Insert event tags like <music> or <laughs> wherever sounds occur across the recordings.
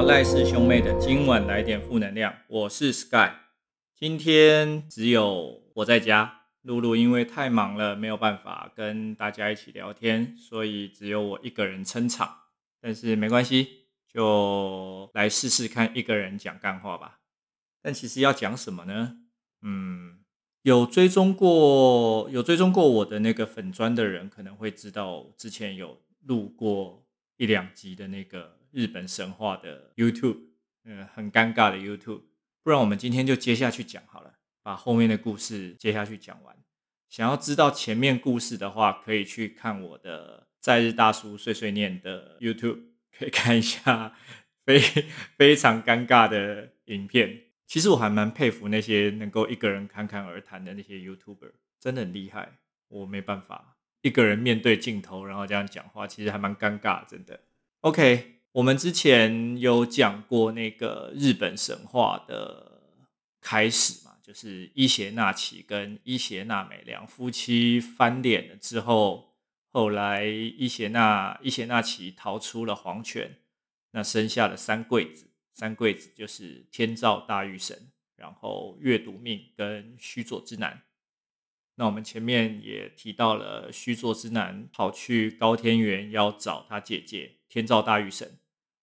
到赖氏兄妹的今晚来点负能量，我是 Sky。今天只有我在家，露露因为太忙了，没有办法跟大家一起聊天，所以只有我一个人撑场。但是没关系，就来试试看一个人讲干话吧。但其实要讲什么呢？嗯，有追踪过有追踪过我的那个粉砖的人，可能会知道之前有录过一两集的那个。日本神话的 YouTube，嗯，很尴尬的 YouTube，不然我们今天就接下去讲好了，把后面的故事接下去讲完。想要知道前面故事的话，可以去看我的在日大叔碎碎念的 YouTube，可以看一下非 <laughs> 非常尴尬的影片。其实我还蛮佩服那些能够一个人侃侃而谈的那些 YouTuber，真的很厉害。我没办法一个人面对镜头，然后这样讲话，其实还蛮尴尬，真的。OK。我们之前有讲过那个日本神话的开始嘛，就是伊邪那岐跟伊邪那美两夫妻翻脸了之后，后来伊邪那伊邪那岐逃出了黄泉，那生下了三贵子，三贵子就是天照大御神，然后月读命跟须佐之男。那我们前面也提到了须佐之男跑去高天原要找他姐姐天照大御神。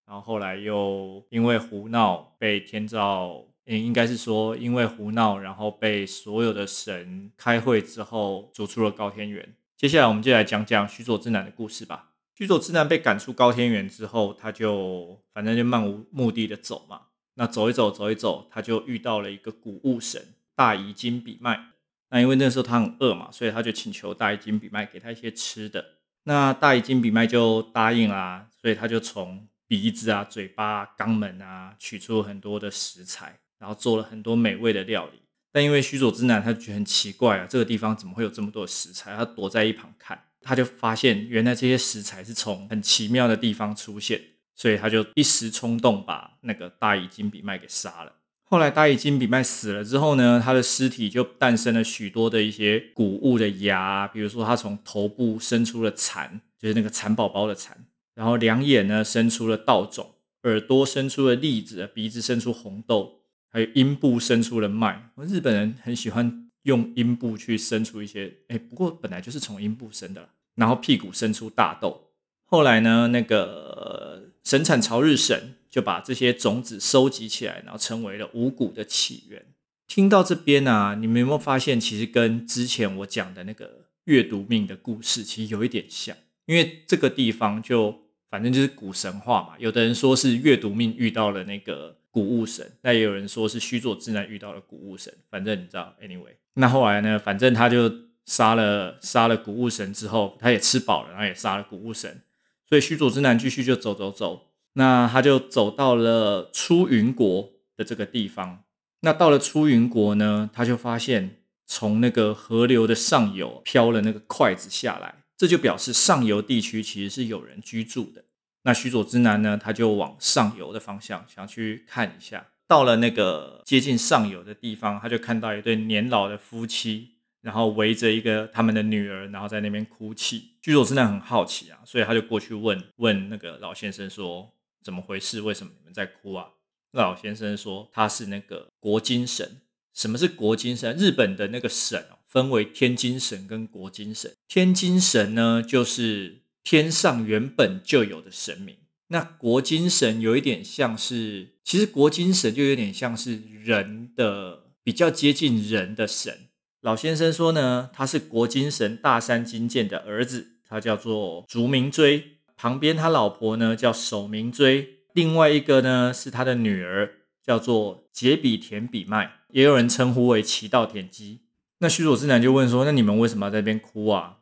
然后后来又因为胡闹被天照，应应该是说因为胡闹，然后被所有的神开会之后逐出了高天原。接下来我们就来讲讲须佐之男的故事吧。须佐之男被赶出高天原之后，他就反正就漫无目的的走嘛。那走一走，走一走，他就遇到了一个谷物神大乙金比麦。那因为那时候他很饿嘛，所以他就请求大乙金比麦给他一些吃的。那大乙金比麦就答应啦，所以他就从鼻子啊、嘴巴、啊、肛门啊，取出很多的食材，然后做了很多美味的料理。但因为须佐之男他觉得很奇怪啊，这个地方怎么会有这么多食材？他躲在一旁看，他就发现原来这些食材是从很奇妙的地方出现，所以他就一时冲动把那个大乙金比卖给杀了。后来大乙金比卖死了之后呢，他的尸体就诞生了许多的一些谷物的芽，比如说他从头部生出了蚕，就是那个蚕宝宝的蚕。然后两眼呢生出了稻种，耳朵生出了栗子，鼻子生出红豆，还有阴部生出了麦。日本人很喜欢用阴部去生出一些，哎，不过本来就是从阴部生的。然后屁股生出大豆。后来呢，那个神产朝日神就把这些种子收集起来，然后成为了五谷的起源。听到这边啊，你们有没有发现，其实跟之前我讲的那个阅读命的故事其实有一点像？因为这个地方就。反正就是古神话嘛，有的人说是月读命遇到了那个谷物神，那也有人说是须佐之男遇到了谷物神。反正你知道，anyway，那后来呢，反正他就杀了杀了谷物神之后，他也吃饱了，然后也杀了谷物神，所以须佐之男继续就走走走，那他就走到了出云国的这个地方。那到了出云国呢，他就发现从那个河流的上游飘了那个筷子下来。这就表示上游地区其实是有人居住的。那须佐之男呢，他就往上游的方向想去看一下。到了那个接近上游的地方，他就看到一对年老的夫妻，然后围着一个他们的女儿，然后在那边哭泣。须佐之男很好奇啊，所以他就过去问问那个老先生说：“怎么回事？为什么你们在哭啊？”老先生说：“他是那个国津神。什么是国津神？日本的那个神哦。”分为天津神跟国津神。天津神呢，就是天上原本就有的神明。那国津神有一点像是，其实国津神就有点像是人的，比较接近人的神。老先生说呢，他是国津神大山金剑的儿子，他叫做竹名追。旁边他老婆呢叫守名追，另外一个呢是他的女儿，叫做杰比田比麦，也有人称呼为奇道田鸡。那须佐之男就问说：“那你们为什么要在这边哭啊？”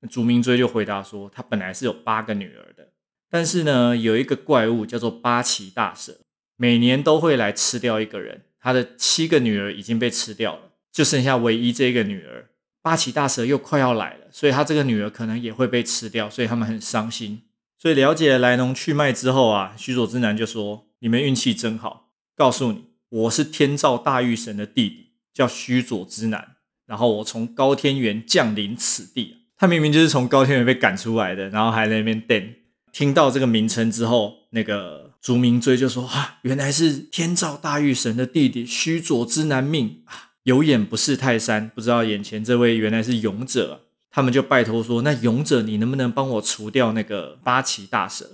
那竹明追就回答说：“他本来是有八个女儿的，但是呢，有一个怪物叫做八岐大蛇，每年都会来吃掉一个人。他的七个女儿已经被吃掉了，就剩下唯一这个女儿。八岐大蛇又快要来了，所以他这个女儿可能也会被吃掉，所以他们很伤心。所以了解了来龙去脉之后啊，须佐之男就说：‘你们运气真好，告诉你，我是天照大御神的弟弟，叫须佐之男。’”然后我从高天原降临此地，他明明就是从高天原被赶出来的，然后还在那边等。听到这个名称之后，那个朱明追就说啊，原来是天照大御神的弟弟须佐之男命啊，有眼不识泰山，不知道眼前这位原来是勇者。他们就拜托说，那勇者你能不能帮我除掉那个八岐大蛇？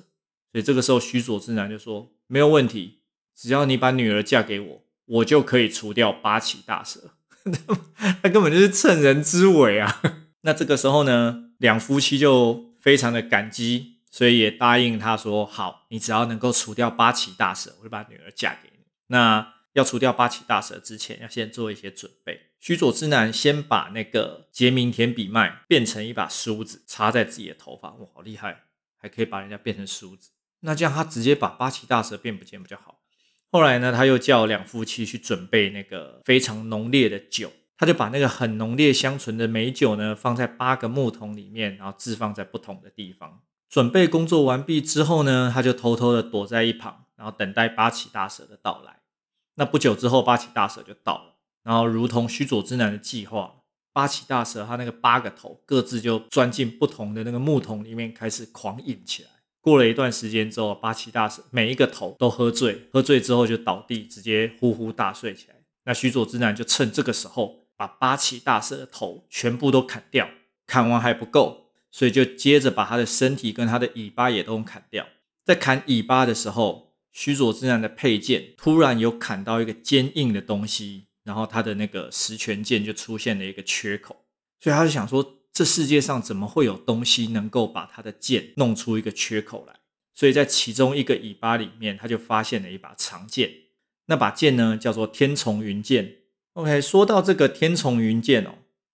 所以这个时候须佐之男就说没有问题，只要你把女儿嫁给我，我就可以除掉八岐大蛇。<laughs> 他根本就是趁人之危啊！<laughs> 那这个时候呢，两夫妻就非常的感激，所以也答应他说：“好，你只要能够除掉八岐大蛇，我就把女儿嫁给你。”那要除掉八岐大蛇之前，要先做一些准备。须佐之男先把那个杰明田比麦变成一把梳子，插在自己的头发，哇，好厉害，还可以把人家变成梳子。那这样他直接把八岐大蛇变不见比较好。后来呢，他又叫两夫妻去准备那个非常浓烈的酒，他就把那个很浓烈香醇的美酒呢放在八个木桶里面，然后置放在不同的地方。准备工作完毕之后呢，他就偷偷的躲在一旁，然后等待八岐大蛇的到来。那不久之后，八岐大蛇就到了，然后如同须佐之男的计划，八岐大蛇他那个八个头各自就钻进不同的那个木桶里面，开始狂饮起来。过了一段时间之后，八岐大蛇每一个头都喝醉，喝醉之后就倒地，直接呼呼大睡起来。那须佐之男就趁这个时候，把八岐大蛇的头全部都砍掉，砍完还不够，所以就接着把他的身体跟他的尾巴也都砍掉。在砍尾巴的时候，须佐之男的佩剑突然有砍到一个坚硬的东西，然后他的那个十拳剑就出现了一个缺口，所以他就想说。这世界上怎么会有东西能够把他的剑弄出一个缺口来？所以在其中一个尾巴里面，他就发现了一把长剑。那把剑呢，叫做天丛云剑。OK，说到这个天丛云剑哦，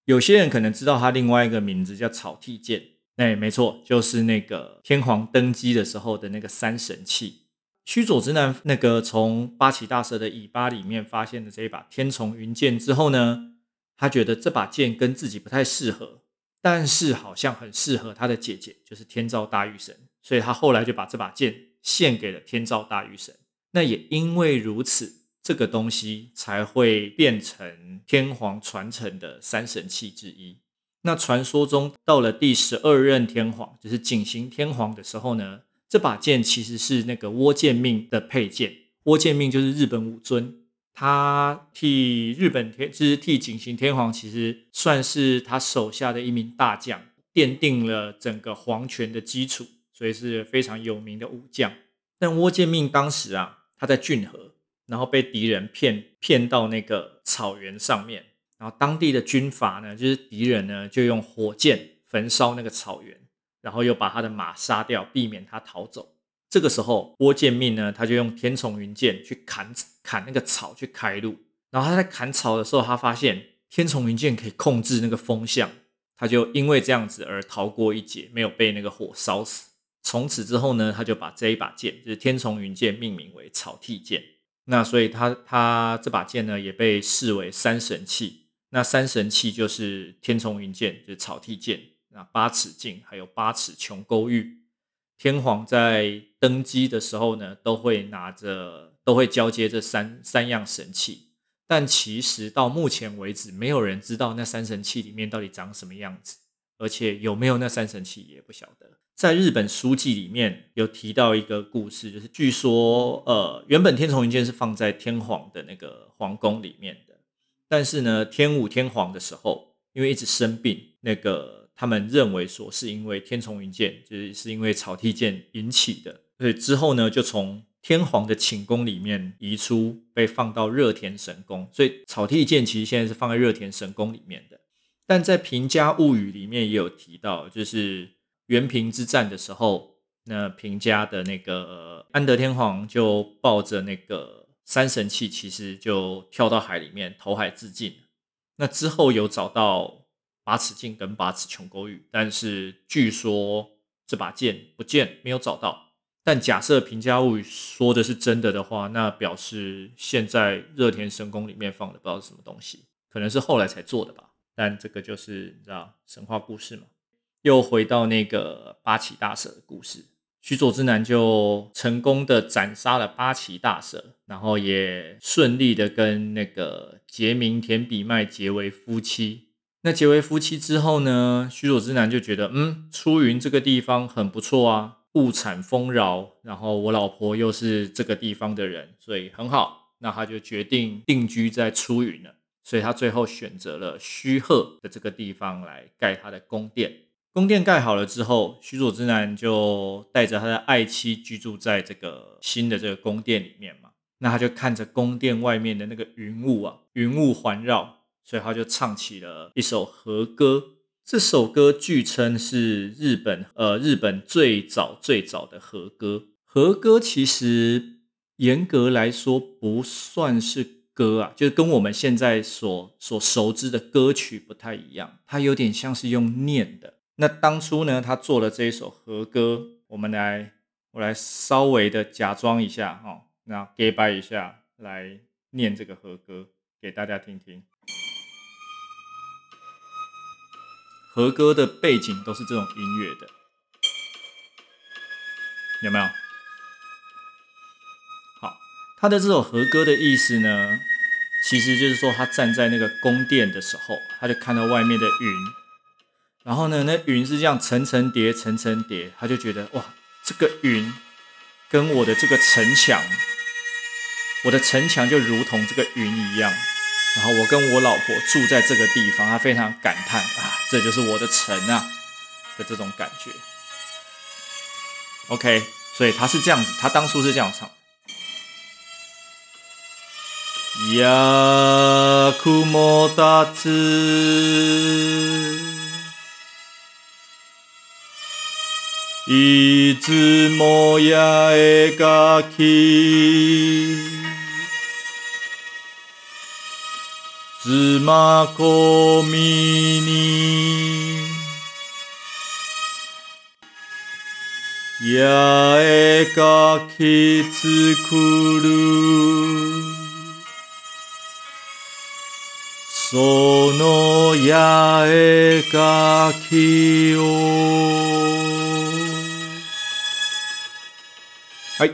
有些人可能知道它另外一个名字叫草薙剑。哎，没错，就是那个天皇登基的时候的那个三神器。须佐之男那个从八岐大蛇的尾巴里面发现的这一把天丛云剑之后呢，他觉得这把剑跟自己不太适合。但是好像很适合他的姐姐，就是天照大御神，所以他后来就把这把剑献给了天照大御神。那也因为如此，这个东西才会变成天皇传承的三神器之一。那传说中，到了第十二任天皇，就是景行天皇的时候呢，这把剑其实是那个倭建命的佩剑。倭建命就是日本武尊。他替日本天，就是替景行天皇，其实算是他手下的一名大将，奠定了整个皇权的基础，所以是非常有名的武将。但倭建命当时啊，他在骏河，然后被敌人骗骗到那个草原上面，然后当地的军阀呢，就是敌人呢，就用火箭焚烧那个草原，然后又把他的马杀掉，避免他逃走。这个时候，郭建命呢，他就用天丛云剑去砍砍那个草去开路。然后他在砍草的时候，他发现天丛云剑可以控制那个风向，他就因为这样子而逃过一劫，没有被那个火烧死。从此之后呢，他就把这一把剑，就是天丛云剑，命名为草剃剑。那所以他他这把剑呢，也被视为三神器。那三神器就是天丛云剑，就是草剃剑，那八尺镜，还有八尺琼勾玉。天皇在登基的时候呢，都会拿着，都会交接这三三样神器。但其实到目前为止，没有人知道那三神器里面到底长什么样子，而且有没有那三神器也不晓得。在日本书记里面有提到一个故事，就是据说，呃，原本天丛云剑是放在天皇的那个皇宫里面的，但是呢，天武天皇的时候，因为一直生病，那个。他们认为说是因为天丛云剑，就是是因为草薙剑引起的，所以之后呢，就从天皇的寝宫里面移出，被放到热田神宫。所以草薙剑其实现在是放在热田神宫里面的。但在平家物语里面也有提到，就是元平之战的时候，那平家的那个安德天皇就抱着那个三神器，其实就跳到海里面投海自尽。那之后有找到。八尺镜跟八尺琼勾玉，但是据说这把剑不见，没有找到。但假设平家物语说的是真的的话，那表示现在热田神宫里面放的不知道是什么东西，可能是后来才做的吧。但这个就是你知道神话故事嘛。又回到那个八岐大蛇的故事，须佐之男就成功的斩杀了八岐大蛇，然后也顺利的跟那个杰明田比麦结为夫妻。那结为夫妻之后呢，须佐之男就觉得，嗯，出云这个地方很不错啊，物产丰饶，然后我老婆又是这个地方的人，所以很好。那他就决定定居在出云了，所以他最后选择了须贺的这个地方来盖他的宫殿。宫殿盖好了之后，须佐之男就带着他的爱妻居住在这个新的这个宫殿里面嘛。那他就看着宫殿外面的那个云雾啊，云雾环绕，所以他就唱起了一首和歌。这首歌据称是日本呃日本最早最早的和歌。和歌其实严格来说不算是歌啊，就是跟我们现在所所熟知的歌曲不太一样，它有点像是用念的。那当初呢，他做了这一首和歌，我们来我来稍微的假装一下哈。那给拜一下，来念这个和歌给大家听听。和歌的背景都是这种音乐的，有没有？好，他的这首和歌的意思呢，其实就是说他站在那个宫殿的时候，他就看到外面的云，然后呢，那云是这样层层叠、层层叠，他就觉得哇，这个云跟我的这个城墙。我的城墙就如同这个云一样，然后我跟我老婆住在这个地方，他非常感叹啊，这就是我的城啊的这种感觉。OK，所以他是这样子，他当初是这样唱。や云たついつも八重垣 芝麻小峰に。八重垣作る。その八重垣を。嗨，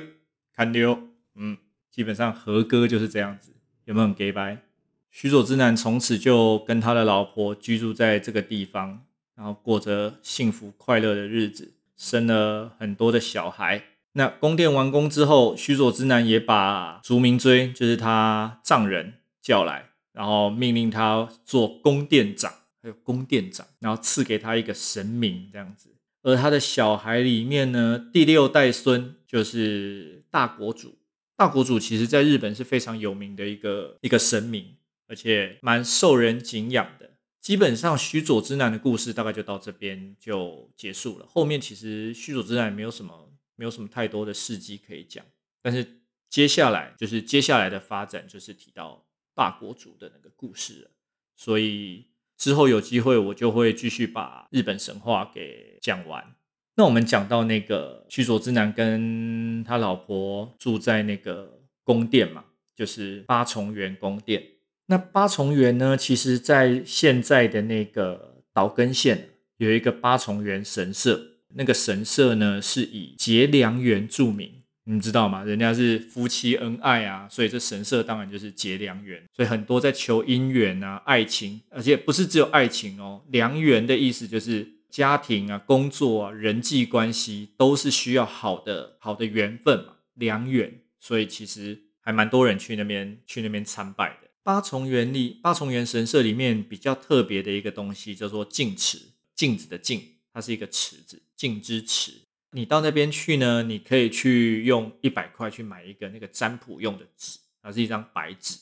看溜，嗯，基本上和歌就是这样子，有没有很假掰？须佐之男从此就跟他的老婆居住在这个地方，然后过着幸福快乐的日子，生了很多的小孩。那宫殿完工之后，须佐之男也把竹名追，就是他丈人叫来，然后命令他做宫殿长，还有宫殿长，然后赐给他一个神名这样子。而他的小孩里面呢，第六代孙就是大国主。大国主其实在日本是非常有名的一个一个神明。而且蛮受人敬仰的。基本上须佐之男的故事大概就到这边就结束了。后面其实须佐之男没有什么没有什么太多的事迹可以讲。但是接下来就是接下来的发展就是提到大国主的那个故事了。所以之后有机会我就会继续把日本神话给讲完。那我们讲到那个须佐之男跟他老婆住在那个宫殿嘛，就是八重垣宫殿。那八重垣呢？其实，在现在的那个岛根县有一个八重垣神社，那个神社呢是以结良缘著名，你知道吗？人家是夫妻恩爱啊，所以这神社当然就是结良缘。所以很多在求姻缘啊、爱情，而且不是只有爱情哦，良缘的意思就是家庭啊、工作啊、人际关系都是需要好的、好的缘分嘛，良缘。所以其实还蛮多人去那边去那边参拜。八重垣里，八重垣神社里面比较特别的一个东西叫做镜池，镜子的镜，它是一个池子，镜之池。你到那边去呢，你可以去用一百块去买一个那个占卜用的纸，它是一张白纸。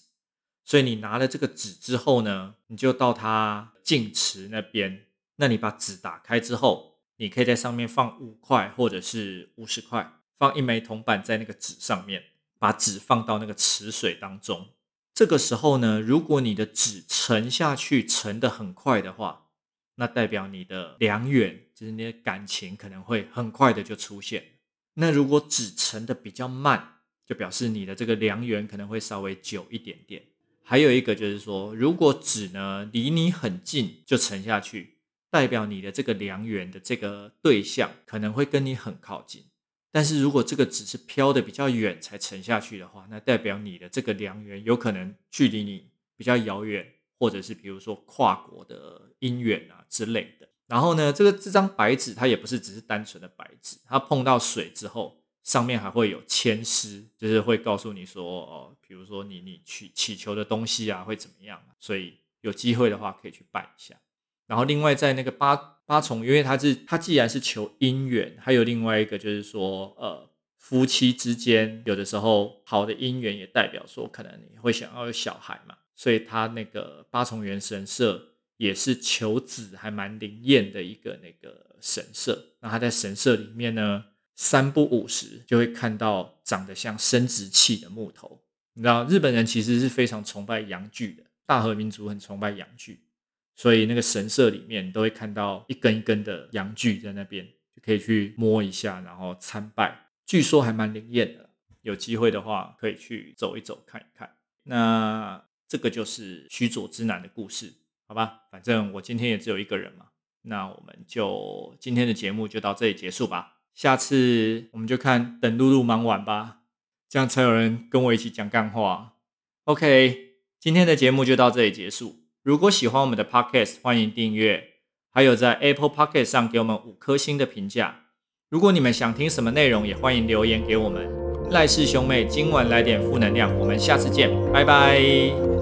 所以你拿了这个纸之后呢，你就到它镜池那边，那你把纸打开之后，你可以在上面放五块或者是五十块，放一枚铜板在那个纸上面，把纸放到那个池水当中。这个时候呢，如果你的纸沉下去沉得很快的话，那代表你的良缘，就是你的感情可能会很快的就出现。那如果纸沉得比较慢，就表示你的这个良缘可能会稍微久一点点。还有一个就是说，如果纸呢离你很近就沉下去，代表你的这个良缘的这个对象可能会跟你很靠近。但是如果这个纸是飘的比较远才沉下去的话，那代表你的这个良缘有可能距离你比较遥远，或者是比如说跨国的姻缘啊之类的。然后呢，这个这张白纸它也不是只是单纯的白纸，它碰到水之后，上面还会有签诗，就是会告诉你说，哦，比如说你你去祈求的东西啊会怎么样，所以有机会的话可以去拜一下。然后另外在那个八八重，因为它是它既然是求姻缘，还有另外一个就是说，呃，夫妻之间有的时候好的姻缘也代表说可能你会想要有小孩嘛，所以它那个八重元神社。也是求子还蛮灵验的一个那个神社，那他在神社里面呢，三不五时就会看到长得像生殖器的木头。你知道日本人其实是非常崇拜阳具的，大和民族很崇拜阳具，所以那个神社里面都会看到一根一根的阳具在那边，就可以去摸一下，然后参拜。据说还蛮灵验的，有机会的话可以去走一走看一看。那这个就是须佐之男的故事。好吧，反正我今天也只有一个人嘛，那我们就今天的节目就到这里结束吧。下次我们就看等露露忙完吧，这样才有人跟我一起讲干话。OK，今天的节目就到这里结束。如果喜欢我们的 Podcast，欢迎订阅，还有在 Apple Podcast 上给我们五颗星的评价。如果你们想听什么内容，也欢迎留言给我们。赖氏兄妹今晚来点负能量，我们下次见，拜拜。